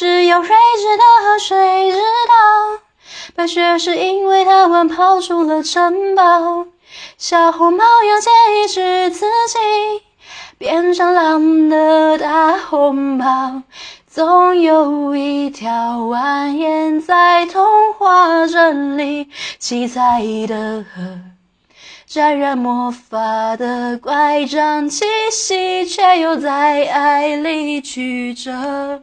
只有睿智的河水知道，白雪是因为他们跑出了城堡。小红帽要借一只自己变成狼的大红袍，总有一条蜿蜒在童话镇里七彩的河，沾染魔法的乖张气息，却又在爱里曲折。